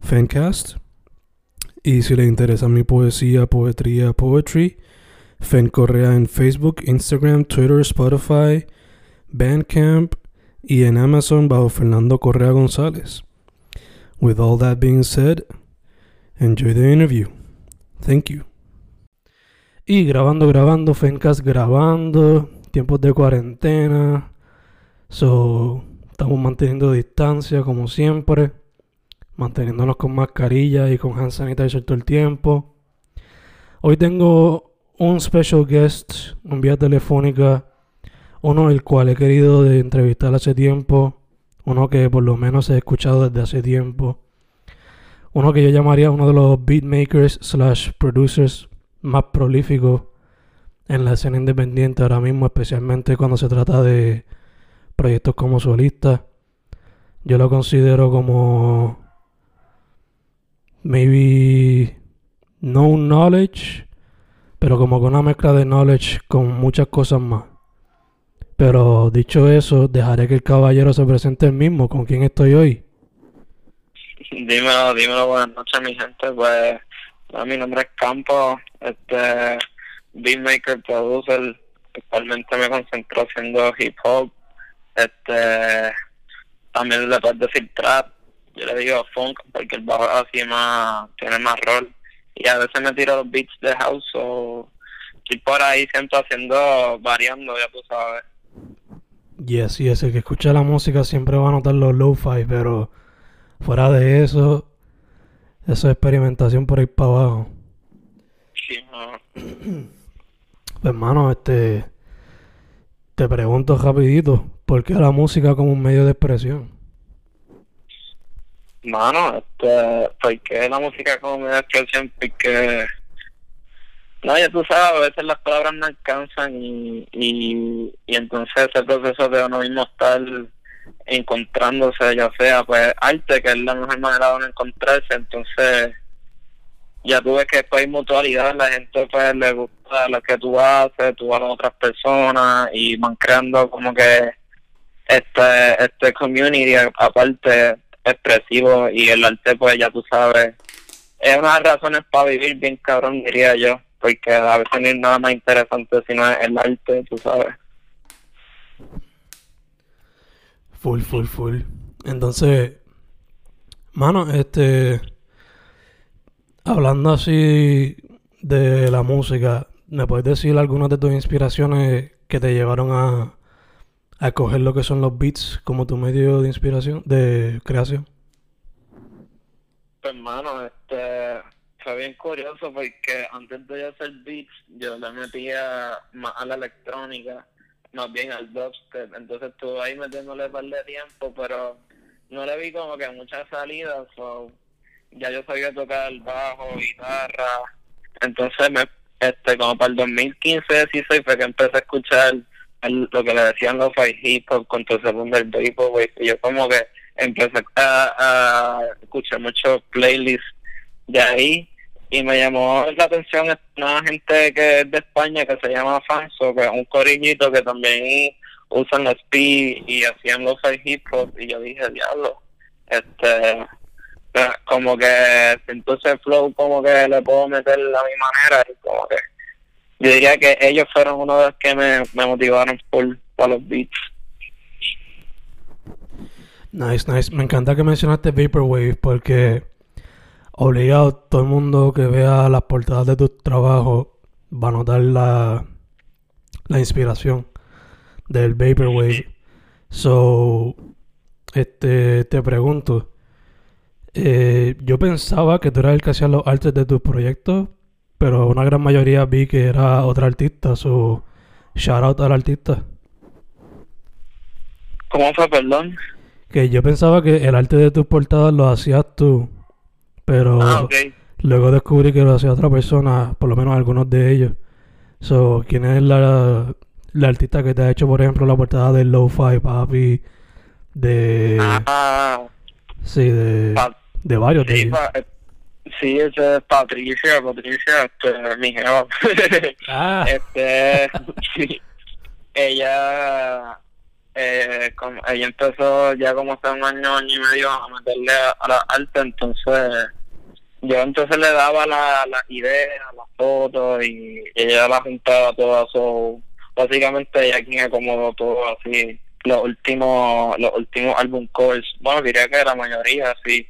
Fancast. Y si le interesa mi poesía, poetría, poetry, Fen Correa en Facebook, Instagram, Twitter, Spotify, Bandcamp y en Amazon bajo Fernando Correa González. With all that being said, enjoy the interview. Thank you. Y grabando, grabando, Fencast grabando, tiempos de cuarentena. So, estamos manteniendo distancia como siempre, manteniéndonos con mascarilla y con hand sanitizer todo el tiempo. Hoy tengo un special guest, un vía telefónica, uno el cual he querido entrevistar hace tiempo, uno que por lo menos he escuchado desde hace tiempo, uno que yo llamaría uno de los beatmakers slash producers más prolíficos en la escena independiente ahora mismo, especialmente cuando se trata de proyectos como solista. Yo lo considero como maybe no knowledge, pero como con una mezcla de knowledge con muchas cosas más. Pero dicho eso, dejaré que el caballero se presente el mismo. ¿Con quién estoy hoy? Dímelo, dímelo, buenas noches, mi gente. Pues, mi nombre es Campo, este, beatmaker, producer. Actualmente me concentro haciendo hip hop. Este, también le puedes decir trap. Yo le digo funk porque el bajo así más, tiene más rol. Y a veces me tiro los beats de house o estoy por ahí siempre haciendo, variando, ya tú sabes. Yes, yes, el que escucha la música siempre va a notar los lo-fi, pero fuera de eso, eso es experimentación por ahí para abajo. Sí, no. Pues hermano, este te pregunto rapidito, ¿por qué la música como un medio de expresión? Mano, este, porque la música como me da expresión, porque no, ya tú sabes, a veces las palabras no alcanzan y, y, y entonces ese proceso de uno mismo estar encontrándose, ya sea pues arte, que es la mejor manera de uno encontrarse, entonces ya tú ves que después hay mutualidad, la gente pues le gusta lo que tú haces, tú a otras personas y van creando como que este este community aparte expresivo y el arte pues ya tú sabes es una de las razones para vivir bien cabrón diría yo porque a veces no hay nada más interesante sino el arte tú sabes Full, full, full. Entonces, mano, este, hablando así de la música, ¿me puedes decir algunas de tus inspiraciones que te llevaron a, a coger lo que son los beats como tu medio de inspiración, de creación? Pues, hermano, este, fue bien curioso porque antes de hacer beats, yo le metía más a la electrónica, más bien al dubstep. Entonces estuve ahí metiéndole un par de tiempo, pero no le vi como que muchas salidas. So, ya yo sabía tocar bajo, guitarra. Entonces, me, este como para el 2015, 16 fue que empecé a escuchar lo que le decían los five con todo ese boom del yo como que empecé a, a escuchar muchos playlists de ahí y me llamó la atención una gente que es de España que se llama Fanso, que es un coriñito que también usan speed y hacían los hop y yo dije, diablo, este como que entonces el flow como que le puedo meter a mi manera y como que yo diría que ellos fueron uno de los que me, motivaron por, por los beats. Nice, nice. Me encanta que mencionaste Vaporwave porque obligado todo el mundo que vea las portadas de tus trabajos va a notar la, la inspiración del Vaporwave. So, este, te pregunto, eh, yo pensaba que tú eras el que hacía los artes de tus proyectos, pero una gran mayoría vi que era otra artista, so, shout out al artista. ¿Cómo fue, perdón? Que yo pensaba que el arte de tus portadas lo hacías tú, pero Ah, luego descubrí que lo hacía otra persona, por lo menos algunos de ellos. So, ¿quién es la, la artista que te ha hecho, por ejemplo, la portada de Lo-Fi Papi? De. Ah, sí, de. Pa- de varios de sí, ellos. Sí, es Patricia, Patricia, este, mi jeva. Ah, este, sí. Ella, eh, ella empezó ya como hace un año, año y medio a meterle a, a la arte, entonces yo entonces le daba la- las ideas, las fotos y ella las juntaba todas, so, básicamente ella quien acomodó todo así, los últimos, los últimos álbum covers, bueno diría que la mayoría sí,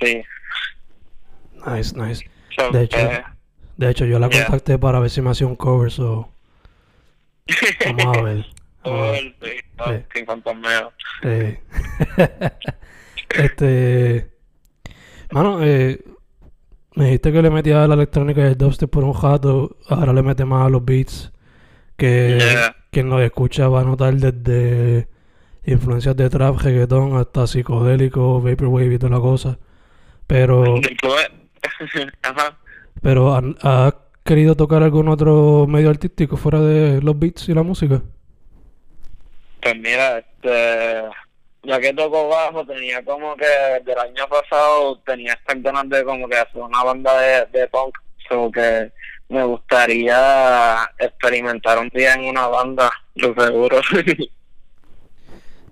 sí. Nice, nice. So, De hecho, eh, De hecho, yo la Yeah. contacté para ver si me hacía un cover, so. Vamos a ver. Ver. sí, no, Sí. Eh, este. Mano, eh, me dijiste que le metía a la electrónica y el dubstep por un rato. Ahora le mete más a los beats. Que Yeah. quien los escucha va a notar desde influencias de trap, reggaetón hasta psicodélico, vaporwave y toda la cosa. Pero, Ajá. pero ¿han- ¿has querido tocar algún otro medio artístico fuera de los beats y la música? Pues mira, este, ya que toco bajo, tenía como que del año pasado tenía estas ganas de como que hacer una banda de, de punk, so que me gustaría experimentar un día en una banda, lo seguro.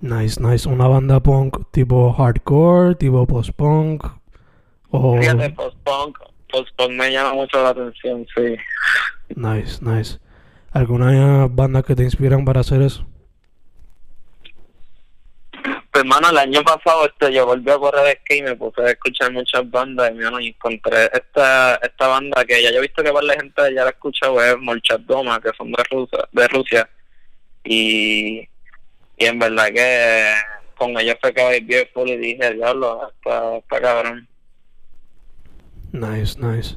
Nice, nice. Una banda punk tipo hardcore, tipo post-punk. O... Fíjate, post-punk, post-punk me llama mucho la atención, sí. Nice, nice. ¿Alguna banda que te inspiran para hacer eso? Pues hermano, el año pasado este, yo volví a correr skate y me puse a escuchar muchas bandas y, mano, y encontré esta esta banda que ya yo he visto que para la gente ya la ha escuchado, es Molchat-Doma, que son de Rusia, de Rusia. Y, y en verdad que con ellos fue que vi Beautiful y dije, diablo, está, está cabrón. Nice, nice.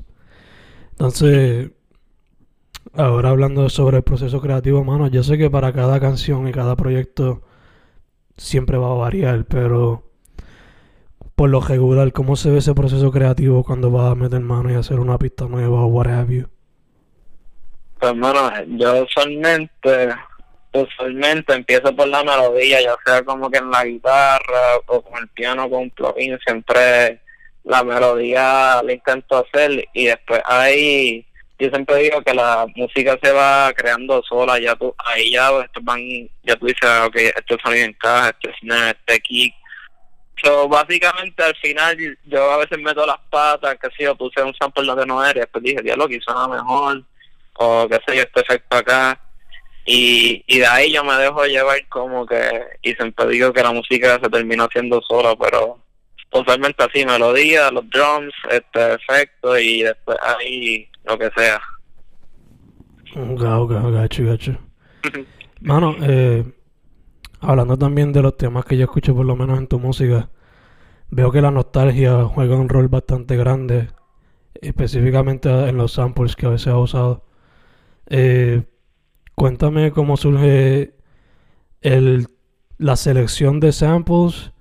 Entonces, ahora hablando sobre el proceso creativo, mano, yo sé que para cada canción y cada proyecto siempre va a variar, pero por lo regular, ¿cómo se ve ese proceso creativo cuando vas a meter mano y hacer una pista nueva o what have you? Pues hermano, yo usualmente, usualmente empiezo por la melodía, ya sea como que en la guitarra o con el piano con un plugin, siempre la melodía la intento hacer y después ahí yo siempre digo que la música se va creando sola, ya tú, ahí ya estos van, ya tú dices, ok, este sonido encaja, este snare, este kick. So, básicamente al final yo a veces meto las patas, que si yo puse un sample donde no era, y después dije, diablo, aquí suena mejor, o qué sé yo, este efecto acá. Y, y de ahí yo me dejo llevar como que, y siempre digo que la música se termina haciendo sola, pero totalmente así, melodía, los drums, este efecto y después ahí lo que sea. Ok, gacho, gacho. Mano, eh, hablando también de los temas que yo escucho por lo menos en tu música, veo que la nostalgia juega un rol bastante grande, específicamente en los samples que a veces has usado. Eh, cuéntame cómo surge el, la selección de samples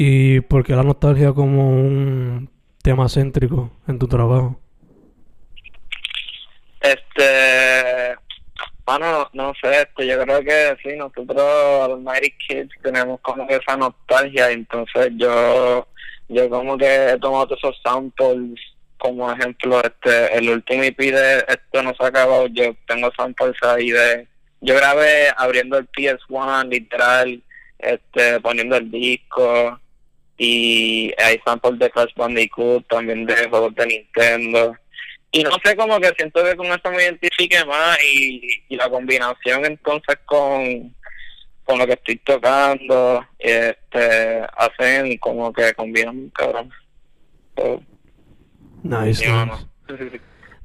y por qué la nostalgia como un tema céntrico en tu trabajo. Este, bueno, no sé, este, yo creo que sí, nosotros los Mighty Kids tenemos como que esa nostalgia, entonces yo, yo como que he tomado todos esos samples, como ejemplo, este, el último EP de Esto no se ha acabado, yo tengo samples ahí de, yo grabé abriendo el PS1, literal, este, poniendo el disco, y hay samples de Crash Bandicoot, también de juegos de Nintendo y no sé, como que siento que con eso me identifique más y, y la combinación entonces con, con lo que estoy tocando, este, hacen como que combinan, cabrón. So, nice.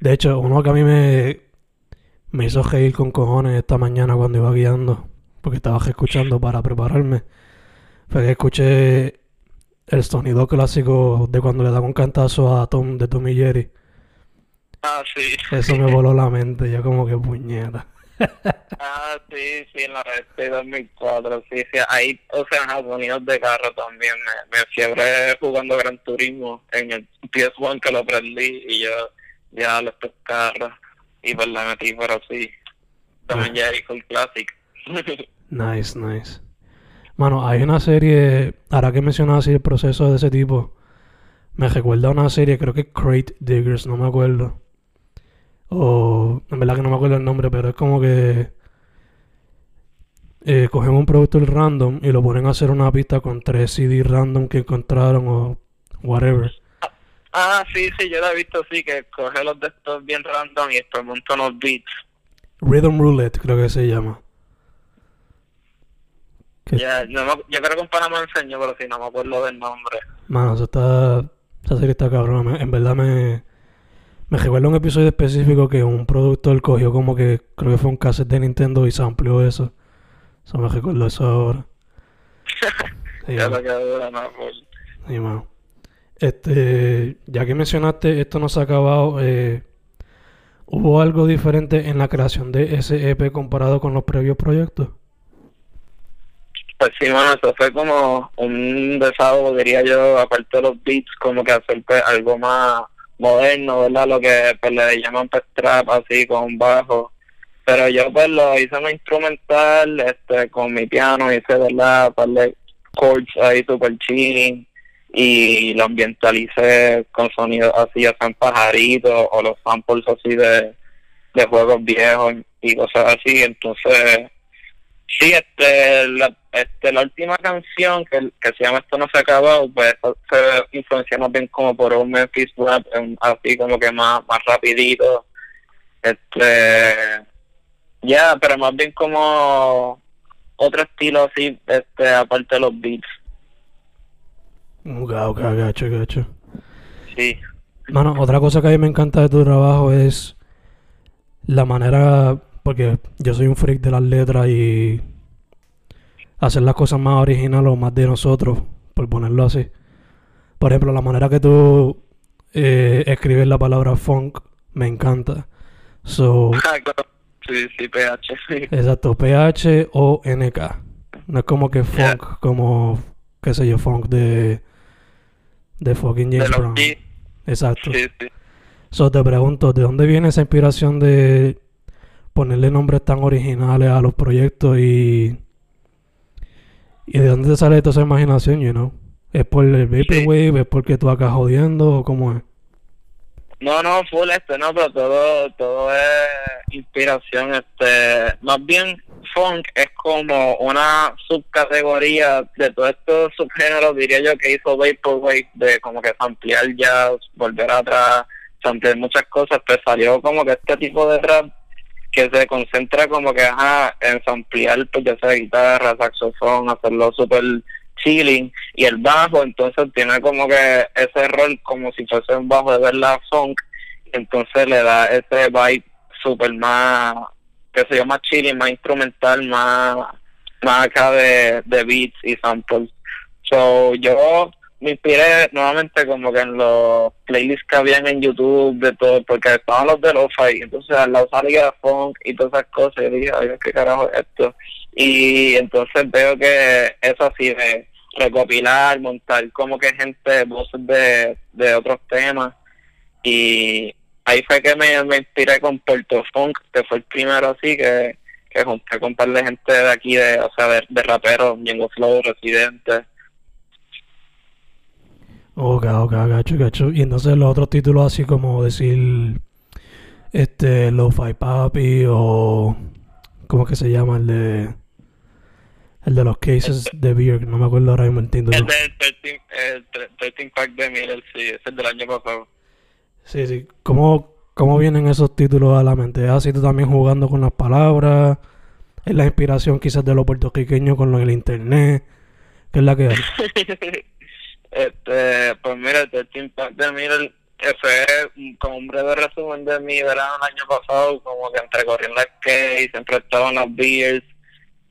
De hecho, uno que a mí me, me hizo reír con cojones esta mañana cuando iba guiando, porque estaba escuchando para prepararme, fue que escuché el sonido clásico de cuando le dan un cantazo a Tom de Tom y Jerry. Ah, sí. Eso me voló la mente, yo como que puñeta. Ah, sí, sí, en la este 2004, sí, sí. Ahí, o sea, ajá, sonidos de carro también. Me, me fiebre jugando Gran Turismo en el PS1 que lo prendí y yo ya los estos carros y pues la metí, pero sí. También ya hizo el Classic. Nice, nice. Mano, hay una serie, ahora que mencionas así el proceso de ese tipo, me recuerda a una serie, creo que es Crate Diggers, no me acuerdo. O, en verdad que no me acuerdo el nombre, pero es como que eh, cogen un producto random y lo ponen a hacer una pista con tres CD random que encontraron o whatever. ah, sí, sí, yo lo he visto, sí, que coge los de estos bien random y después monta unos beats. Rhythm Roulette, creo que se llama. Que- Ya, no me- yo creo que un pana me enseñó, pero sí, no me acuerdo del nombre. Mano, eso está. Esa serie está cabrona. En verdad me. Me recuerda un episodio específico que un productor cogió como que. Creo que fue un cassette de Nintendo y se amplió eso. Eso me recuerdo eso ahora. Sí, Ya no, pues. Sí, mano. Este. Ya que mencionaste, esto no se ha acabado. eh, ¿Hubo algo diferente en la creación de ese EP comparado con los previos proyectos? Pues sí, bueno, eso fue como un desahogo, diría yo, aparte de los beats, como que hacer pues, algo más moderno, ¿verdad? Lo que pues, le llaman pues, trap, así, con bajo. Pero yo pues lo hice más instrumental, este, con mi piano, hice, ¿verdad? Par de chords ahí super chilling y lo ambientalicé con sonidos así, ya sean pajaritos o los samples así de, de juegos viejos y cosas así. Entonces, Sí, este, la, este, la última canción que, que se llama Esto no se ha acabado, pues se influencia más bien como por un Memphis rap, así como que más, más rapidito. Este, ya, pero más bien como otro estilo así, este, aparte de los beats. Ok, ok, gacho, gacho. Sí, Mano, otra cosa que a mí me encanta de tu trabajo es la manera, porque yo soy un freak de las letras y hacer las cosas más originales o más de nosotros, por ponerlo así. Por ejemplo, la manera que tú eh, escribes la palabra funk me encanta. So, Ah, sí, sí, PH, sí. exacto, P-H-O-N-K. No es como que Yeah. funk, como, qué sé yo, funk de, de fucking De James los Brown. Exacto. sí, sí. So, te pregunto, ¿de dónde viene esa inspiración de ponerle nombres tan originales a los proyectos y, y de dónde te sale toda esa imaginación, you know? ¿Es por el Vaporwave? ¿Es porque tú acá jodiendo o cómo es? No, no, full este, no, pero todo, todo es inspiración, este, más bien funk es como una subcategoría de todos estos subgéneros, diría yo, que hizo Vaporwave, de como que ampliar jazz, volver atrás, ampliar muchas cosas, pues salió como que este tipo de rap que se concentra como que, ajá, en ampliar, pues ya sea guitarra, saxofón, hacerlo súper chilling, y el bajo entonces tiene como que ese rol como si fuese un bajo de verdad funk entonces le da ese vibe super más que se llama chilling más instrumental más más acá de, de beats y samples. So yo me inspiré nuevamente como que en los playlists que habían en YouTube de todo porque estaban los de lo-fi entonces al lado salía funk y todas esas cosas y dije ay qué carajo es esto y entonces veo que es así de recopilar, montar como que gente, voces de, de otros temas y ahí fue que me, me inspiré con Puerto Funk, que fue el primero así que, que junté con un par de gente de aquí, de, o sea, de, de raperos, Django Flow, Residente. Ok, ok, gacho, gacho. Y entonces los otros títulos así como decir, este, Lo-Fi Papi o, ¿cómo que se llama? El de, el de los cases de beer, no me acuerdo ahora mismo el título. El del 13, el 13 Pack de Miller, sí, es del año pasado. Sí, sí. ¿Cómo, ¿Cómo vienen esos títulos a la mente? ¿Es así tú también jugando con las palabras? ¿Es la inspiración quizás de los puertorriqueños con lo del internet? ¿Qué es la que hay? este, pues mira, el 13 Pack de Miller fue como un breve resumen de mi verano el año pasado, como que entre corriendo el skate, siempre estaban las beers,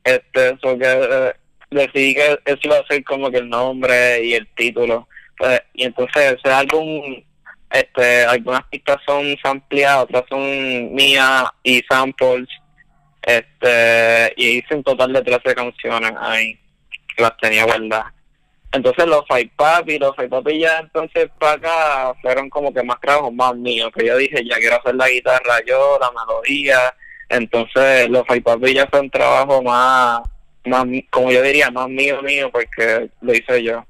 este, eso que eh, decidí que eso iba a ser como que el nombre y el título. Pues, y entonces ese álbum, este, algunas pistas son ampliadas, otras son mías y samples, este, y hice un total de 13 canciones ahí, que las tenía guardadas. Entonces los Five Papi, los Five Papi ya entonces para acá fueron como que más trabajos más míos, que yo dije, ya quiero hacer la guitarra yo, la melodía, entonces los Five Papi ya fue un trabajo más, más, como yo diría, más mío mío, porque lo hice yo.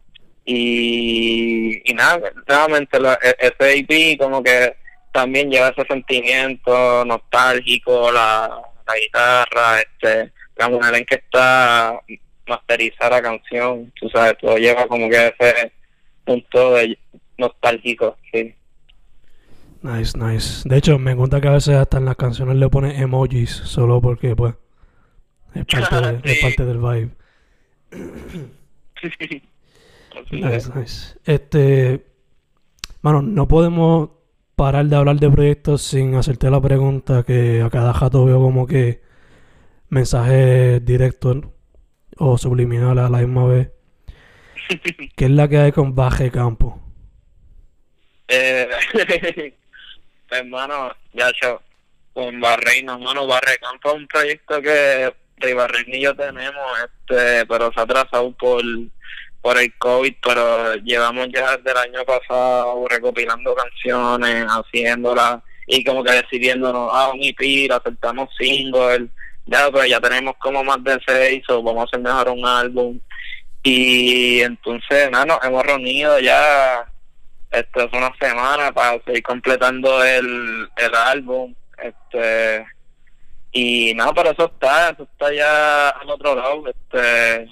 Y, y nada, nuevamente ese EP como que también lleva ese sentimiento nostálgico, la, la guitarra, este, la manera en que está masterizar la canción, tú sabes, todo lleva como que ese punto de nostálgico, sí. Nice, nice. De hecho, me gusta que a veces hasta en las canciones le pone emojis, solo porque, pues, es parte, es parte del vibe. nice, nice. Este, bueno, no podemos parar de hablar de proyectos sin hacerte la pregunta que a cada jato veo como que mensajes directos o subliminal a la misma vez. ¿Qué es la que hay con Baje Campo? Eh, hermano, ya yo, con Barreino, hermano, Barre Campo es un proyecto que de Barreino y yo tenemos, este, pero se ha atrasado por, por el COVID, pero llevamos ya desde el año pasado recopilando canciones, haciéndolas y como que decidiéndonos, ah, un EP, aceptamos single ya, pero ya tenemos como más de seis o vamos a hacer mejor un álbum. Y entonces, nada, nos hemos reunido ya esto es una semana para seguir completando el, el álbum. este Y nada, pero eso está, eso está ya al otro lado. este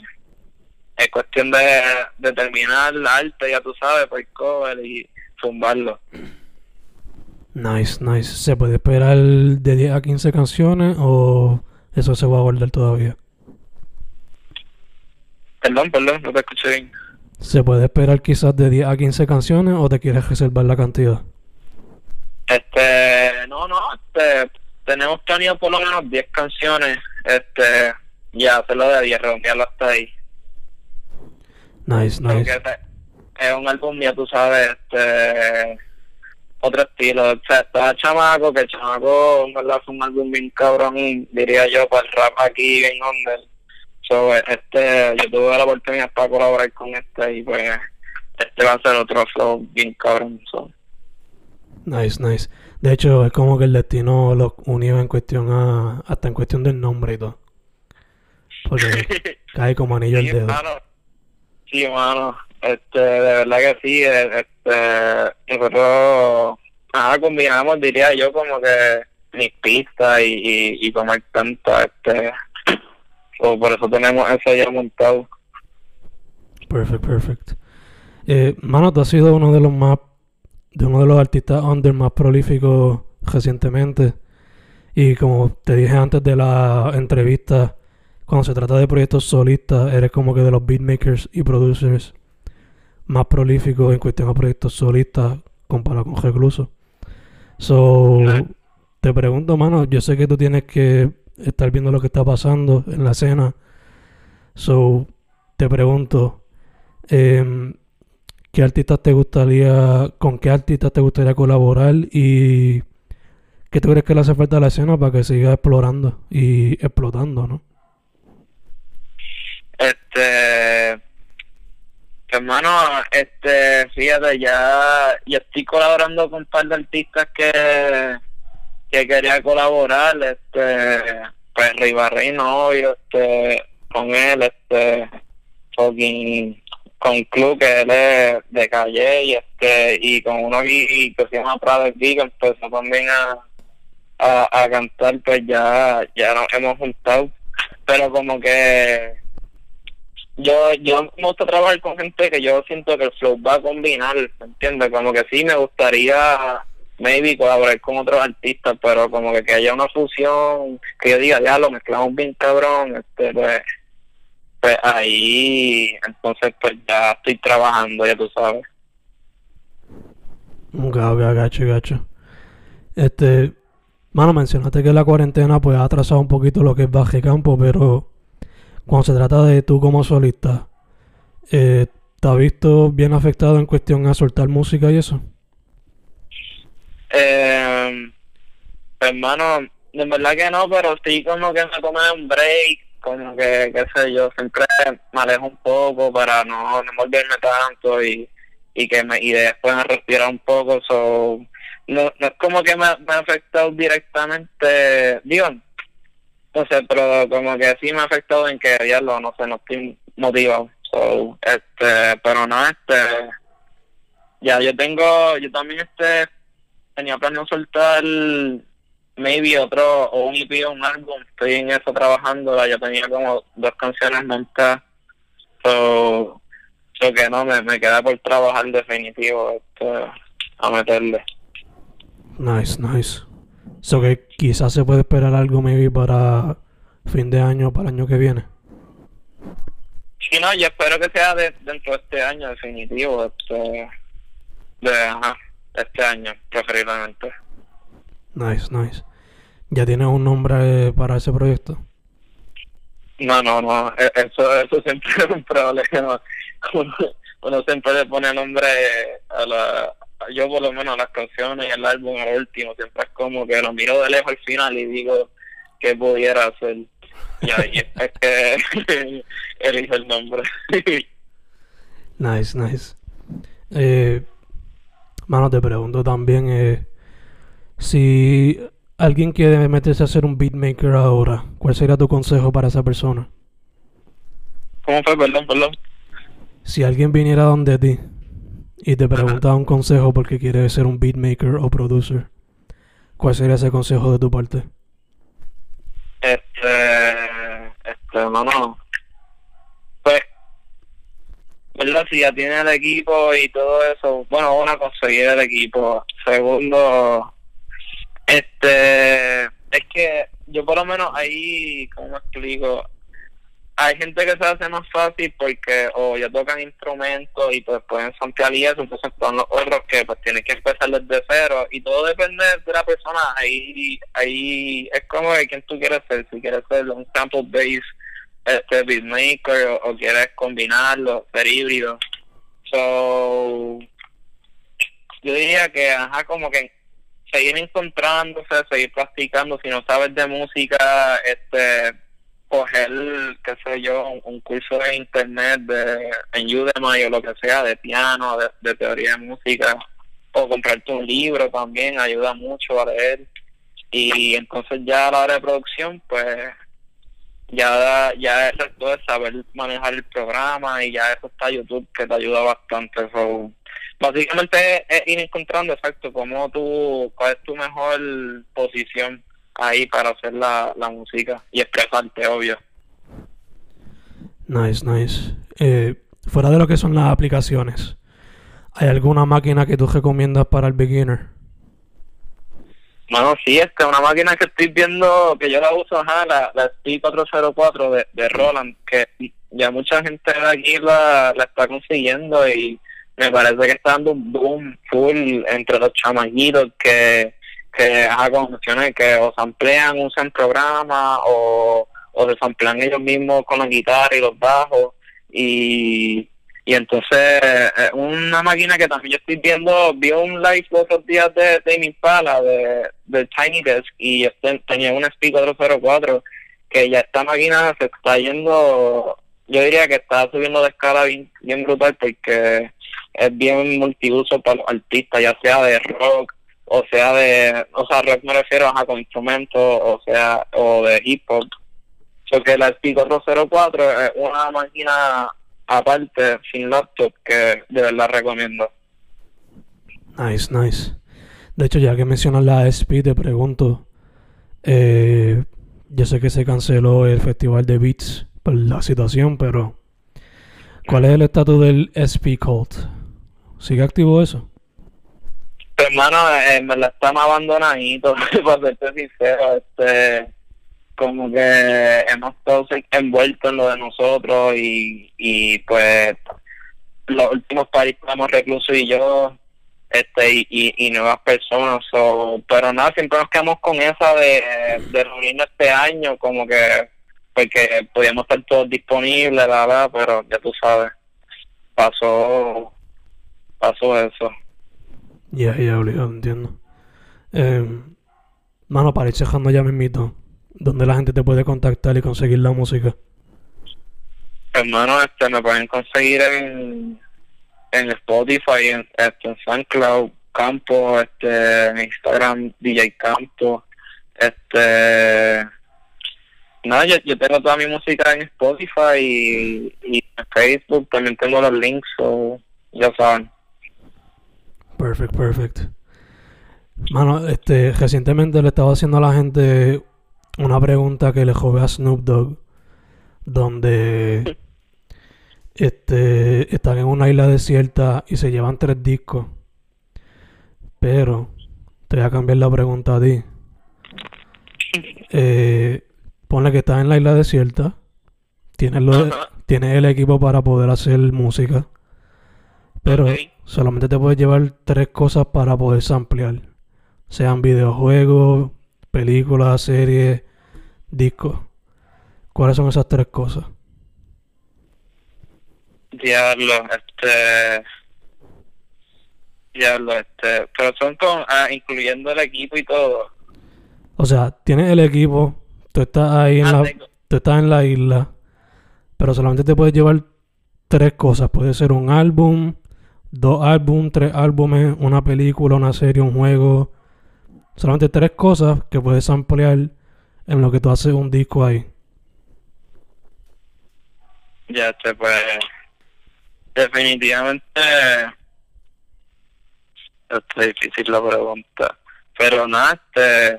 Es cuestión de, de terminar el arte, ya tú sabes, por cover y zumbarlo. Nice, nice. ¿Se puede esperar de 10 a 15 canciones o eso se va a guardar todavía. Perdón, perdón, no te escuché bien. ¿Se puede esperar quizás de 10 a 15 canciones o te quieres reservar la cantidad? Este, no, no, este, tenemos planeado por lo menos 10 canciones, este, ya hacerlo de 10, redondearlo hasta ahí. Nice, nice. es un álbum, ya tú sabes, este otro estilo. O sea, está chamaco, que el chamaco, en verdad, fue un álbum bien cabrón, diría yo, para el rap aquí bien under. So, este, yo tuve la oportunidad para colaborar con este y pues este va a ser otro flow bien cabrón. So. Nice, nice. De hecho, es como que el destino lo unió en cuestión a, hasta en cuestión del nombre y todo. Porque cae como anillo al dedo. Sí, hermano. Este, de verdad que sí, eh, este, nosotros ah, combinamos, diría yo, como que mis pistas y, y, y tomar tanto, este, o por eso tenemos eso ya montado. Perfect, perfect. Eh, mano, tú has sido uno de los más, de uno de los artistas under más prolíficos recientemente. Y como te dije antes de la entrevista, cuando se trata de proyectos solistas, eres como que de los beatmakers y producers más prolífico en cuestión a proyectos solistas comparado con Recluso. So, te pregunto, mano, yo sé que tú tienes que estar viendo lo que está pasando en la escena. So, te pregunto, eh, ¿qué artistas te gustaría, con qué artistas te gustaría colaborar y qué tú crees que le hace falta a la escena para que siga explorando y explotando, no? Este Hermano, este, fíjate, ya, ya estoy colaborando con un par de artistas que, que quería colaborar, este, pues Ribarrey este, con él, este, con Club, que él es de calle, y este, y con uno que, que se llama Prado que empezó también a, a, a cantar, pues ya, ya nos hemos juntado, pero como que yo yo me gusta trabajar con gente que yo siento que el flow va a combinar, ¿me entiendes? Como que sí me gustaría maybe colaborar con otros artistas, pero como que, que haya una fusión, que yo diga, ya lo mezclamos bien cabrón, este pues, pues ahí entonces pues ya estoy trabajando, ya tú sabes. Ok, ok, gacho, gacho. Este, mano, mencionaste que la cuarentena pues ha atrasado un poquito lo que es Baje Campo, pero cuando se trata de tú como solista, eh, ¿te has visto bien afectado en cuestión a soltar música y eso? Eh, hermano, de verdad que no, pero sí como que me tomé un break, como que, qué sé yo, siempre me alejo un poco para no, no volverme tanto y, y que me, y después me respirar un poco, so, no, no es como que me, me ha afectado directamente, digo, sé, pero como que sí me ha afectado en que ya lo, no sé, no estoy motivado, so, este, pero no, este, ya yo tengo, yo también este, tenía planeado soltar maybe otro, o un EP o un álbum, estoy en eso trabajando, ya tenía como dos canciones montadas, so, so que no, me, me queda por trabajar definitivo, este, a meterle. Nice, nice. So que quizás se puede esperar algo maybe para fin de año, para el año que viene. Sí, no, yo espero que sea de, dentro de este año definitivo, este, de, ajá, este año, preferiblemente. Nice, nice. ¿Ya tienes un nombre para ese proyecto? No, no, no, e- eso, eso siempre es un problema. Uno, uno siempre le pone nombre a la, yo por lo menos las canciones y el álbum al último, siempre es como que lo miro de lejos al final y digo que pudiera hacer. Y ahí es que elijo el nombre. Nice, nice. Eh, mano, te pregunto también eh, si alguien quiere meterse a ser un beatmaker ahora, ¿cuál sería tu consejo para esa persona? ¿Cómo fue? Perdón, perdón. Si alguien viniera donde ti y te preguntara un consejo porque quiere ser un beatmaker o producer, ¿cuál sería ese consejo de tu parte? Este, este, no, no. Pues, ¿verdad? Si ya tiene el equipo y todo eso, bueno, una, conseguir el equipo. Segundo, este, es que yo por lo menos ahí, ¿cómo me explico? Hay gente que se hace más fácil porque o ya tocan instrumentos y pues pueden samplear y eso, entonces son los otros que pues tienen que empezar desde cero. Y todo depende de la persona, ahí ahí es como de quién tú quieres ser, si quieres ser un sample base este beatmaker o, o quieres combinarlo, ser híbrido. So, yo diría que, ajá, como que seguir encontrándose, seguir practicando, si no sabes de música, este coger, qué sé yo, un, curso de internet de, en Udemy o lo que sea, de piano, de, teoría de música, o comprarte un libro también, ayuda mucho a leer. Y entonces ya a la hora de producción, pues ya ya el es saber manejar el programa y ya eso está YouTube que te ayuda bastante. So, básicamente es ir encontrando exacto cómo tú, cuál es tu mejor posición ahí para hacer la, la música y expresarte, obvio. Nice, nice. Eh, fuera de lo que son las aplicaciones, ¿hay alguna máquina que tú recomiendas para el beginner? Bueno, sí, es que una máquina que estoy viendo, que yo la uso, ajá, la, la ST404 de, de Roland, que ya mucha gente de aquí la, la está consiguiendo y me parece que está dando un boom full entre los chamaquitos que, que como mencioné, que o samplean, usan programa o, o se samplean ellos mismos con la guitarra y los bajos y y entonces eh, una máquina que también yo estoy viendo vi un live los otros días de Tame Impala de, de Tiny Desk y este, tenía una SP404 que ya esta máquina se está yendo yo diría que está subiendo de escala bien brutal porque es bien multiuso para los artistas ya sea de rock o sea de o sea me refiero a con instrumentos o sea o de hip hop porque la SP404 es una máquina aparte sin laptop que de verdad recomiendo. Nice, nice. De hecho, ya que mencionas la SP, te pregunto. Eh, yo sé que se canceló el festival de Beats por la situación, pero ¿cuál es el estatus del SP Cult? ¿Sigue activo eso? Pues, hermano, eh, me la están abandonadito, para serte sincero, este como que hemos estado envueltos en lo de nosotros y, y pues los últimos paris estamos reclusos y yo este y, y, y nuevas personas. So, pero nada, siempre nos quedamos con esa de, de reunirnos este año, como que porque podíamos estar todos disponibles, la verdad, pero ya tú sabes, pasó pasó eso. Ya, ya, obligado, entiendo. Eh, mano, para ir cerrando ya mismito, ¿dónde la gente te puede contactar y conseguir la música? Hermano, este me pueden conseguir en, en Spotify, en, este, en SoundCloud, Campo, este, en Instagram, DJ Campo, este nada, yo, yo tengo toda mi música en Spotify y, y en Facebook también tengo los links, o ya saben. Perfect, perfect. Mano, este, recientemente le estaba haciendo a la gente una pregunta que le jové a Snoop Dogg, donde este, están en una isla desierta y se llevan tres discos. Pero te voy a cambiar la pregunta a ti. Eh, ponle que estás en la isla desierta, tienes, lo, Ajá. tienes el equipo para poder hacer música, pero solamente te puedes llevar tres cosas para poder samplear. Sean videojuegos, películas, series, discos. ¿Cuáles son esas tres cosas? Diablo, este. Diablo, este. Pero son con. Ah, incluyendo el equipo y todo. O sea, tienes el equipo, tú estás ahí en Ah, la, tengo- tú estás en la isla, pero solamente te puedes llevar tres cosas. Puede ser un álbum, dos álbumes, tres álbumes, una película, una serie, un juego. Solamente tres cosas que puedes ampliar en lo que tú haces un disco ahí. Ya, este, pues. Definitivamente. Está difícil la pregunta. Pero nada, este.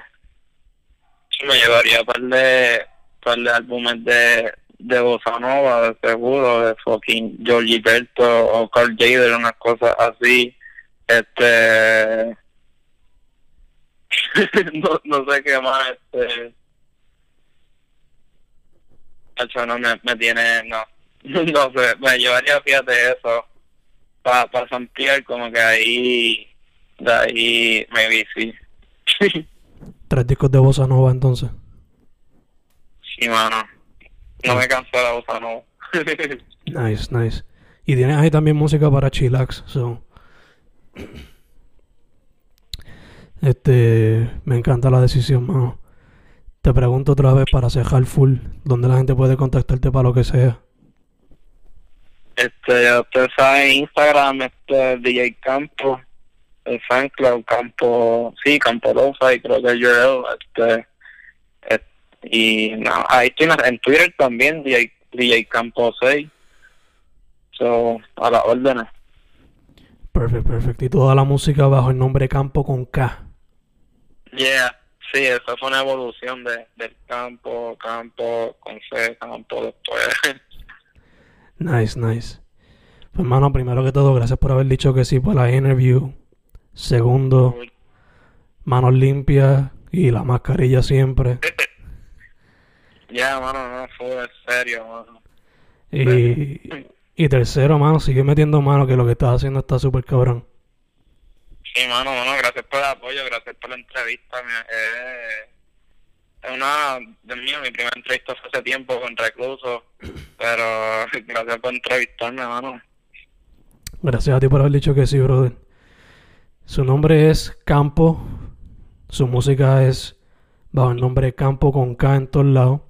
Me llevaría par de. par de álbumes de. De Bossa Nova, de seguro, de fucking George Gilberto o Carl Jader, unas cosas así. Este. no, no sé qué más, este. Hacho, no me, me tiene, no, no sé, me llevaría, fíjate eso, para pa ampliar como que ahí, de ahí, maybe sí. Tres discos de bossa nova entonces. sí, mano, no me canso de la bossa no. Nice, nice. Y tienes ahí también música para chillax. So. Este, me encanta la decisión, mano. Te pregunto otra vez para cejar full, ¿dónde la gente puede contactarte para lo que sea? este, ya usted sabe, Instagram, este, DJ Campo, el fanclub Campo, sí, Campo Lofa, y creo que URL, este, y no, ahí estoy en, en Twitter también, DJ, DJ Campo 6, so, a las órdenes. Perfecto, perfecto. Y toda la música bajo el nombre Campo con K. Yeah, sí, eso fue una evolución de, del campo, campo, con C, campo después. Nice, nice. Pues, mano, primero que todo, gracias por haber dicho que sí para la interview. Segundo, manos limpias y la mascarilla siempre. Ya, mano, no, fue serio, mano. Y, y tercero, mano, sigue metiendo mano que lo que estás haciendo está súper cabrón. Sí, mano, mano, gracias por el apoyo, gracias por la entrevista. eh, es una, Dios mío, mi primera entrevista fue hace tiempo con Recluso, pero gracias por entrevistarme, mano. Gracias a ti por haber dicho que sí, brother. Su nombre es Campo. Su música es bajo el nombre Campo con K en todos lados.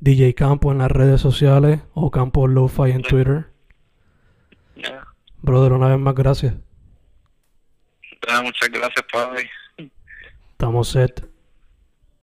DJ Campo en las redes sociales o Campo Lo-Fi en Twitter. Brother, una vez más, gracias. Muchas gracias, padre. Estamos set.